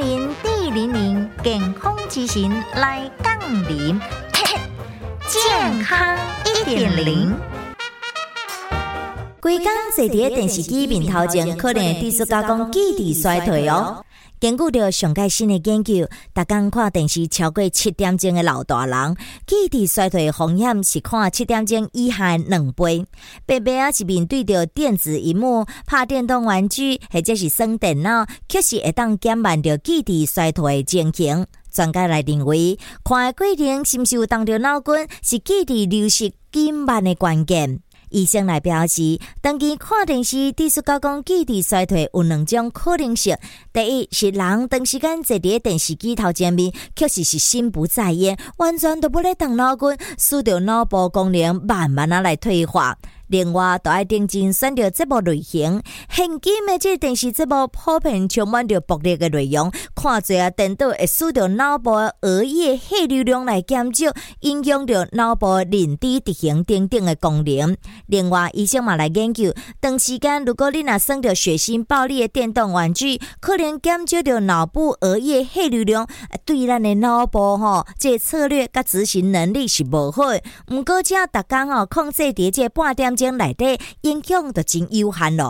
零零健康之行来杠铃，健康一点零。规工坐伫电视机面头前，可能会致加工记忆衰退哦。根据着上届新的研究，逐工看电视超过七点钟的老大人，记忆衰退风险是看七点钟以下两倍。白白啊是面对着电子荧幕、拍电动玩具或者是耍电脑，确实会当减慢着记忆衰退的情形。专家来认为，看的过程是毋是有动着脑筋，是记忆流失减慢的关键。医生来表示，长期看电视，技术高讲记忆衰退有两种可能性。第一是人长时间坐伫电视机头前面，确实是心不在焉，完全都不咧动脑筋，使得脑部功能慢慢啊来退化。另外，都爱定睛选择节目类型。现今的这电视节目普遍充满着暴力的内容，看侪啊，电脑会使着脑部额叶血流量来减少，影响着脑部认知、执行等等的功能。另外，医生嘛来研究，长时间如果你若选着血腥暴力的电动玩具，可能减少着脑部额叶血流量，对咱的脑部吼，这策略甲执行能力是无好。毋过，只要逐工吼控制伫这半点。内底影响就真有限咯。